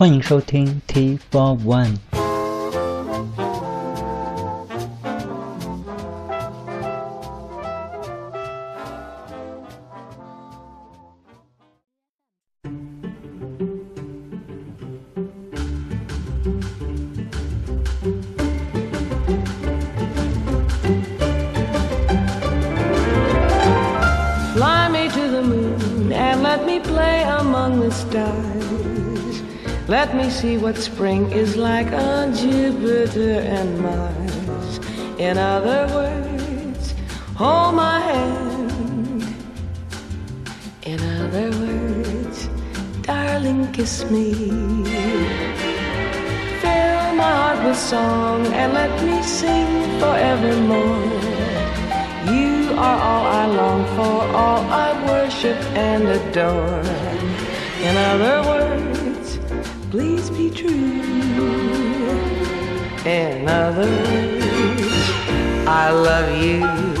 欢迎收听 T Four One。 and others. I love you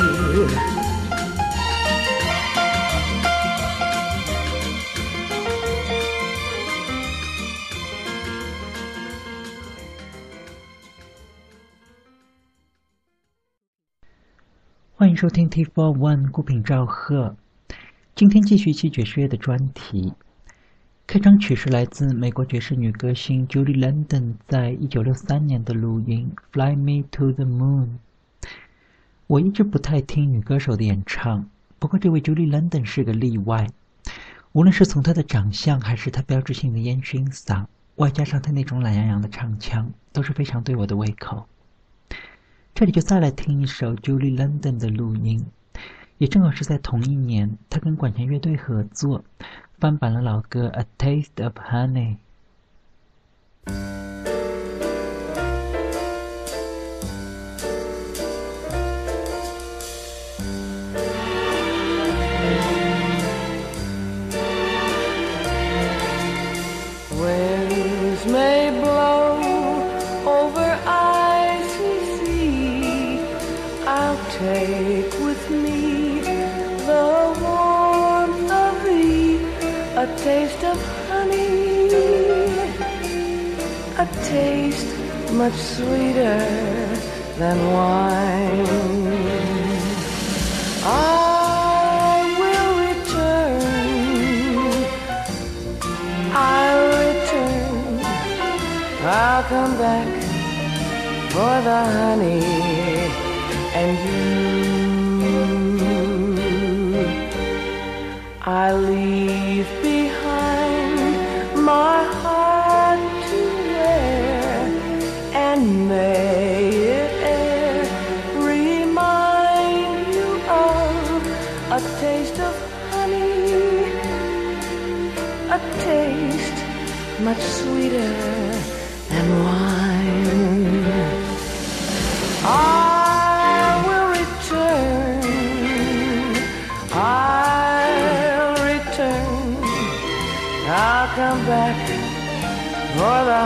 收听 t for one 孤品赵贺。今天继续一期爵士乐的专题。开场曲是来自美国爵士女歌星 Julie London 在一九六三年的录音《Fly Me to the Moon》。我一直不太听女歌手的演唱，不过这位 Julie London 是个例外。无论是从她的长相，还是她标志性的烟熏嗓，外加上她那种懒洋洋的唱腔，都是非常对我的胃口。这里就再来听一首 Julie London 的录音，也正好是在同一年，他跟管弦乐队合作，翻版了老歌《A Taste of Honey》。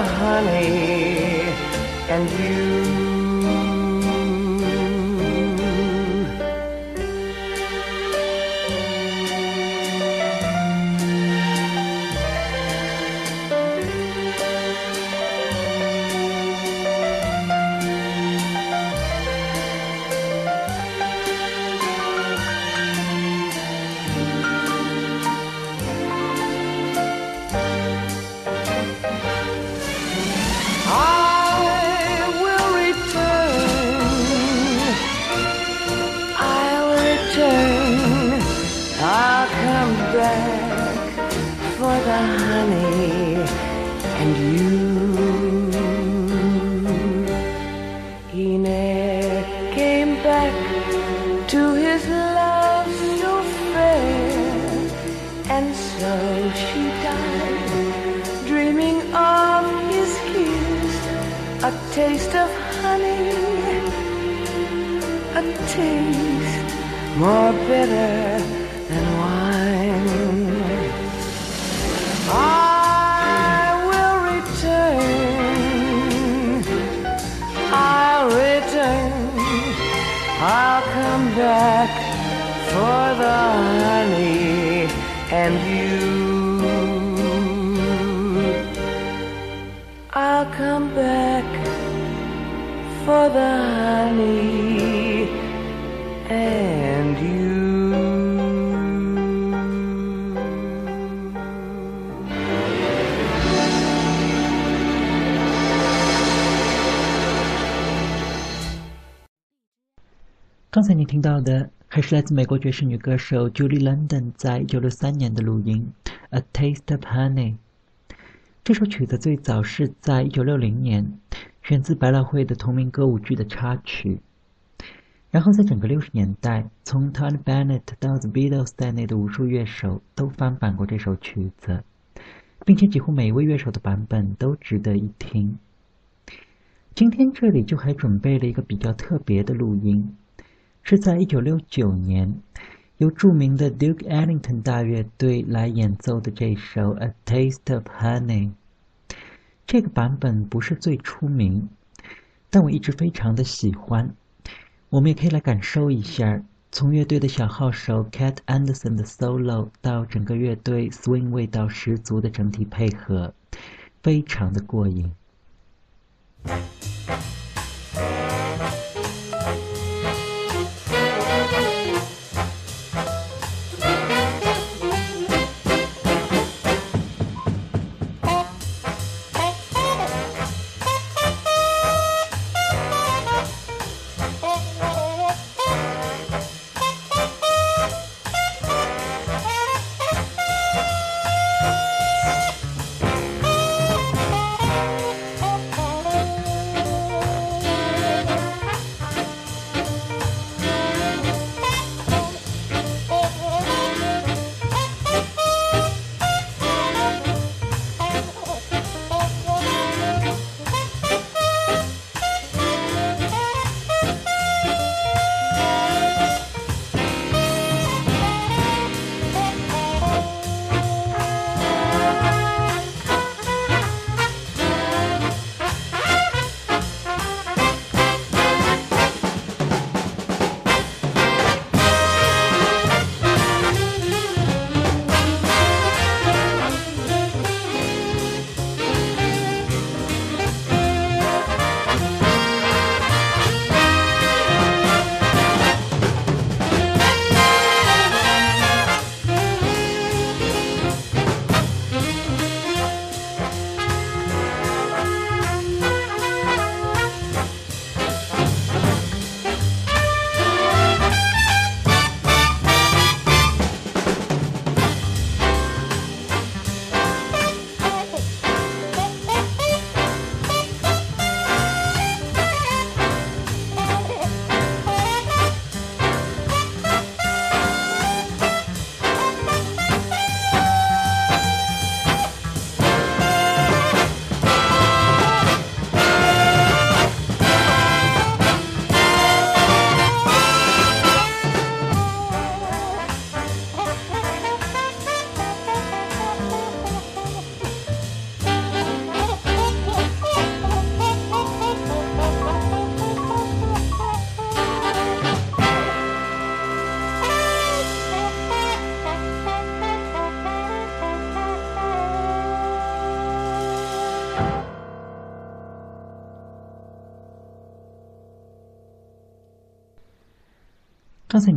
Honey and you. Taste of honey, a taste more bitter than wine. I will return. I'll return. I'll come back for the honey and darling and you. 刚才你听到的还是来自美国爵士女歌手 julie london 在一九六三年的录音 a taste of honey 这首曲子最早是在一九六零年选自百老汇的同名歌舞剧的插曲，然后在整个60年代，从 Tony Bennett 到 The Beatles 在内的无数乐手都翻版过这首曲子，并且几乎每一位乐手的版本都值得一听。今天这里就还准备了一个比较特别的录音。是在一九六九年，由著名的 Duke Ellington 大乐队来演奏的这首《A Taste of Honey》。这个版本不是最出名，但我一直非常的喜欢。我们也可以来感受一下，从乐队的小号手 Cat Anderson 的 solo 到整个乐队 swing 味道十足的整体配合，非常的过瘾。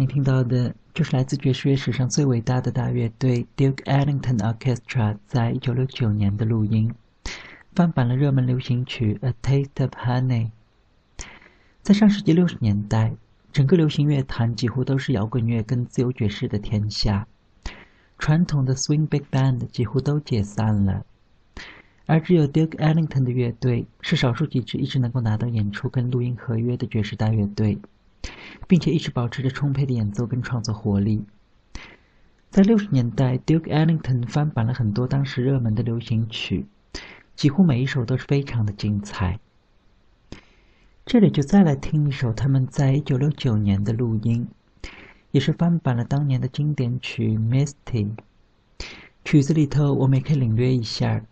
听到的就是来自爵士乐史上最伟大的大乐队 Duke Ellington Orchestra 在一九六九年的录音，翻版了热门流行曲《A Taste of Honey》。在上世纪六十年代，整个流行乐坛几乎都是摇滚乐跟自由爵士的天下，传统的 swing big band 几乎都解散了，而只有 Duke Ellington 的乐队是少数几支一直能够拿到演出跟录音合约的爵士大乐队，并且一直保持着充沛的演奏跟创作活力。在六十年代，Duke Ellington 翻版了很多当时热门的流行曲，几乎每一首都是非常的精彩。这里就再来听一首他们在一九六九年的录音，也是翻版了当年的经典曲《Misty》。曲子里头我们也可以领略一下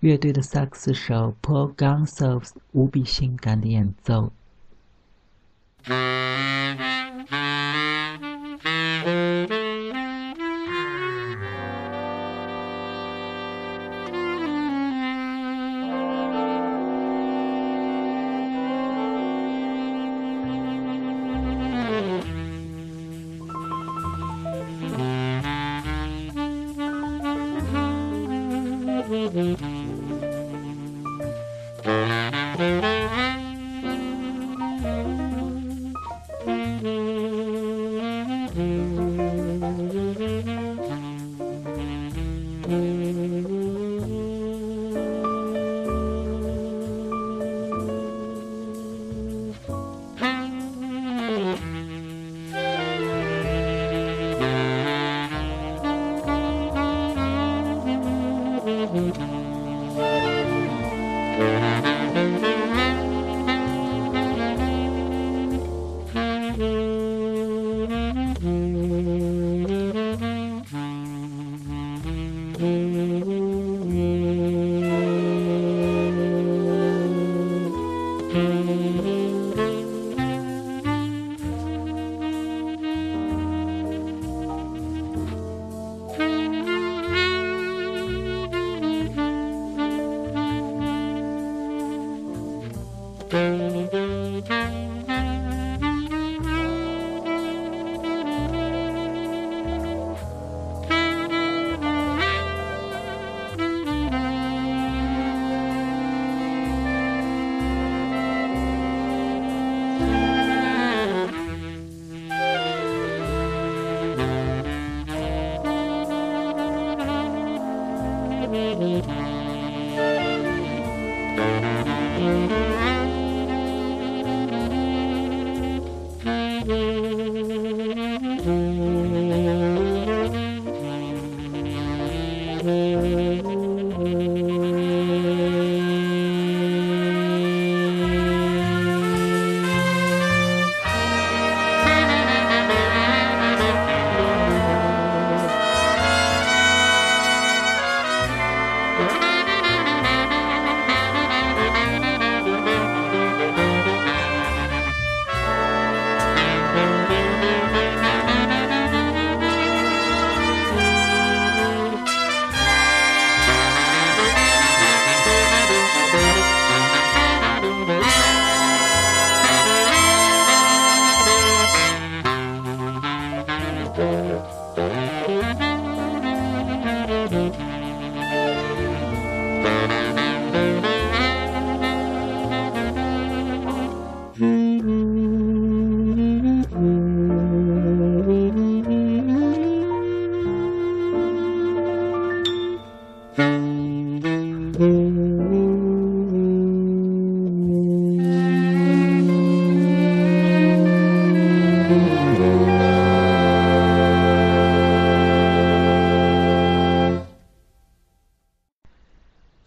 乐队的萨克斯手 Paul Gonsalves 无比性感的演奏。Mm-hmm.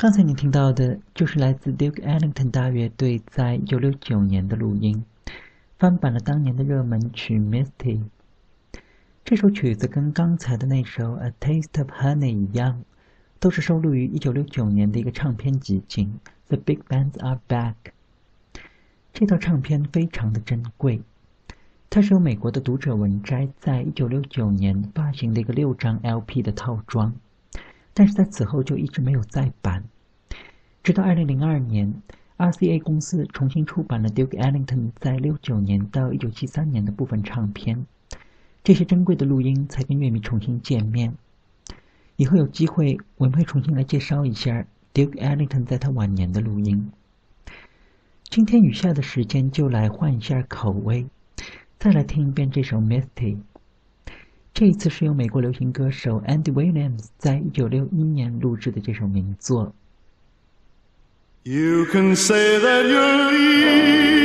刚才你听到的就是来自 Duke Ellington 大乐队在1969年的录音，翻版了当年的热门曲《Misty》。这首曲子跟刚才的那首《A Taste of Honey》一样，都是收录于1969年的一个唱片集锦《The Big Bands Are Back》。这套唱片非常的珍贵，它是由美国的读者文摘在1969年发行的一个六张 LP 的套装，但是在此后就一直没有再版。直到二零零二年，RCA 公司重新出版了 Duke Ellington 在六九年到一九七三年的部分唱片，这些珍贵的录音才跟乐迷重新见面。以后有机会，我们会重新来介绍一下 Duke Ellington 在他晚年的录音。今天余下的时间就来换一下口味，再来听一遍这首《Misty》。这一次是由美国流行歌手 Andy Williams 在一九六一年录制的这首名作。You can say that you're leading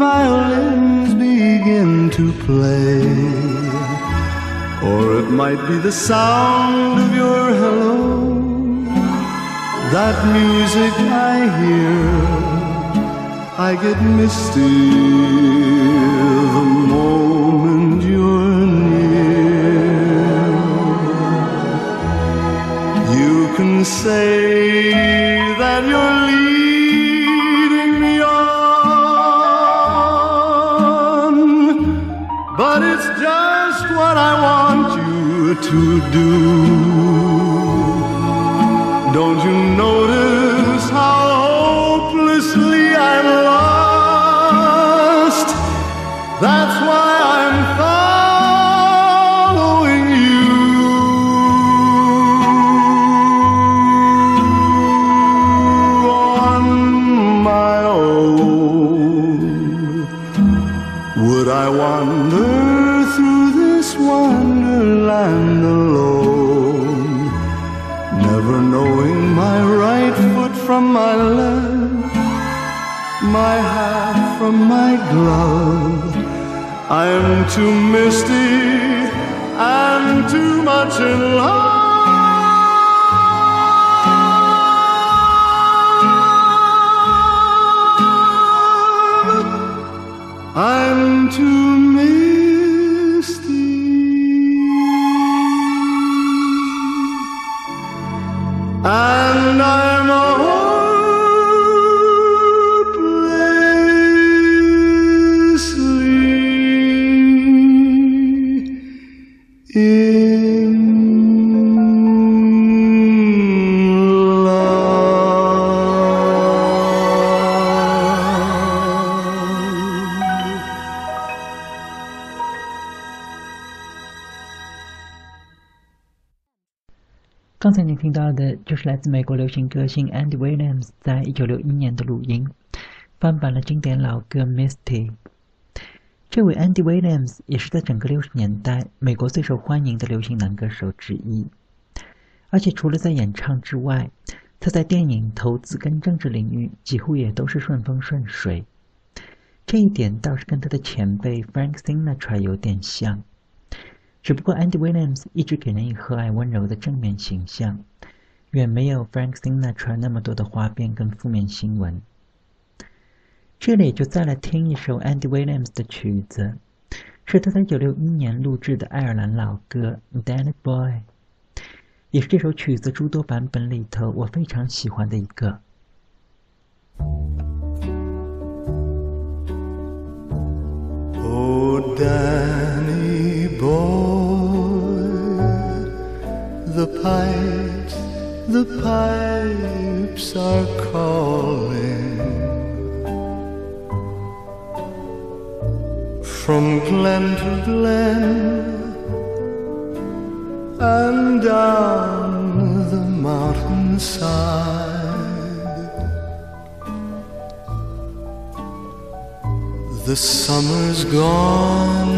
violins begin to play. Or it might be the sound of your hello, that music I hear. I get misty the moment you're near. You can say that you're I want you to do. Don't you notice from my left, my hat from my glove. I'm too misty and too much in love. I'm 听到的就是来自美国流行歌星 Andy Williams 在一九六一年的录音，翻版了经典老歌《Misty》。这位 Andy Williams 也是在整个六十年代美国最受欢迎的流行男歌手之一，而且除了在演唱之外，他在电影、投资跟政治领域几乎也都是顺风顺水。这一点倒是跟他的前辈 Frank Sinatra 有点像。只不过 Andy Williams 一直给人以和蔼温柔的正面形象，远没有 Frank Sinatra 那么多的花边跟负面新闻。这里就再来听一首 Andy Williams 的曲子，是他在1961年录制的爱尔兰老歌《Danny Boy》，也是这首曲子诸多版本里头我非常喜欢的一个。Oh, Danny boy, the pipes, the pipes are calling from glen to glen and down the mountainside. The summer's gone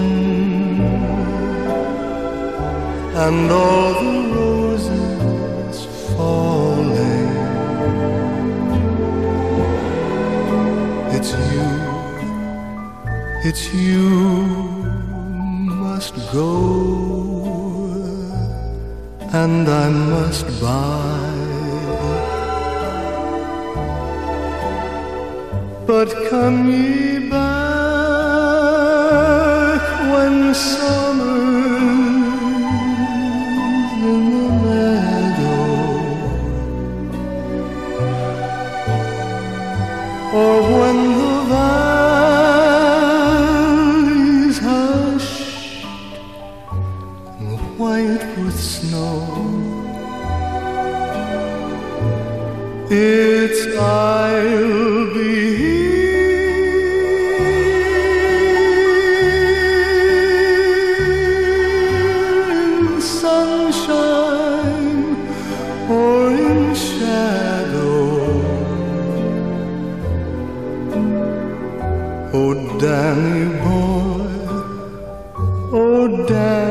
and all the roses falling. It's you, it's you must go, and I must buy. But come ye back when summer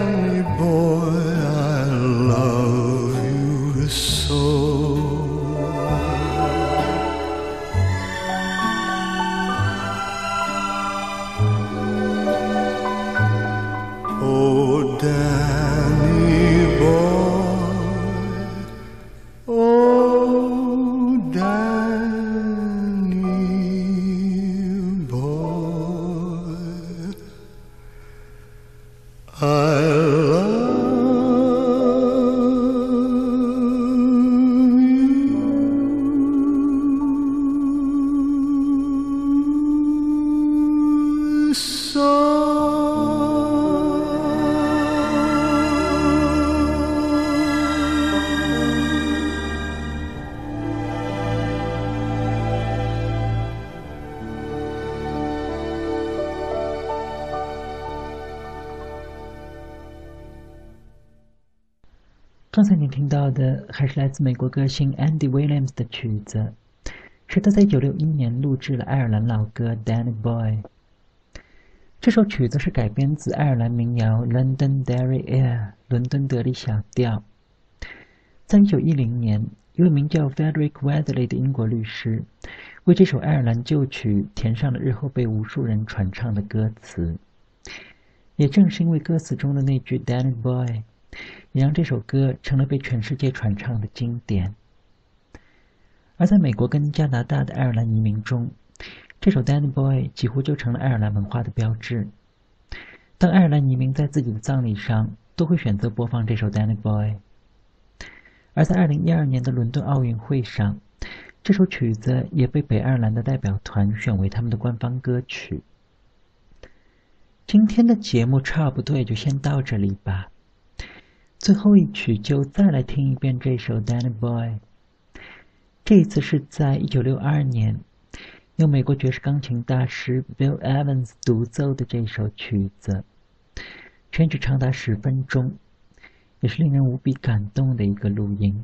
you. 是来自美国歌星 Andy Williams 的曲子，是他在1961年录制了爱尔兰老歌《Danny Boy》。这首曲子是改编自爱尔兰民谣《London Derry Air》伦敦德里小调。在1910年，一位名叫 Frederick Weatherly 的英国律师为这首爱尔兰旧曲填上了日后被无数人传唱的歌词。也正是因为歌词中的那句 “Danny Boy”。也让这首歌成了被全世界传唱的经典。而在美国跟加拿大的爱尔兰移民中，这首《Danny Boy》几乎就成了爱尔兰文化的标志。当爱尔兰移民在自己的葬礼上，都会选择播放这首《Danny Boy》。而在2012年的伦敦奥运会上，这首曲子也被北爱尔兰的代表团选为他们的官方歌曲。今天的节目差不多也就先到这里吧。最后一曲就再来听一遍这首《Danny Boy》。这一次是在1962年，由美国爵士钢琴大师 Bill Evans 独奏的这首曲子，全曲长达十分钟，也是令人无比感动的一个录音。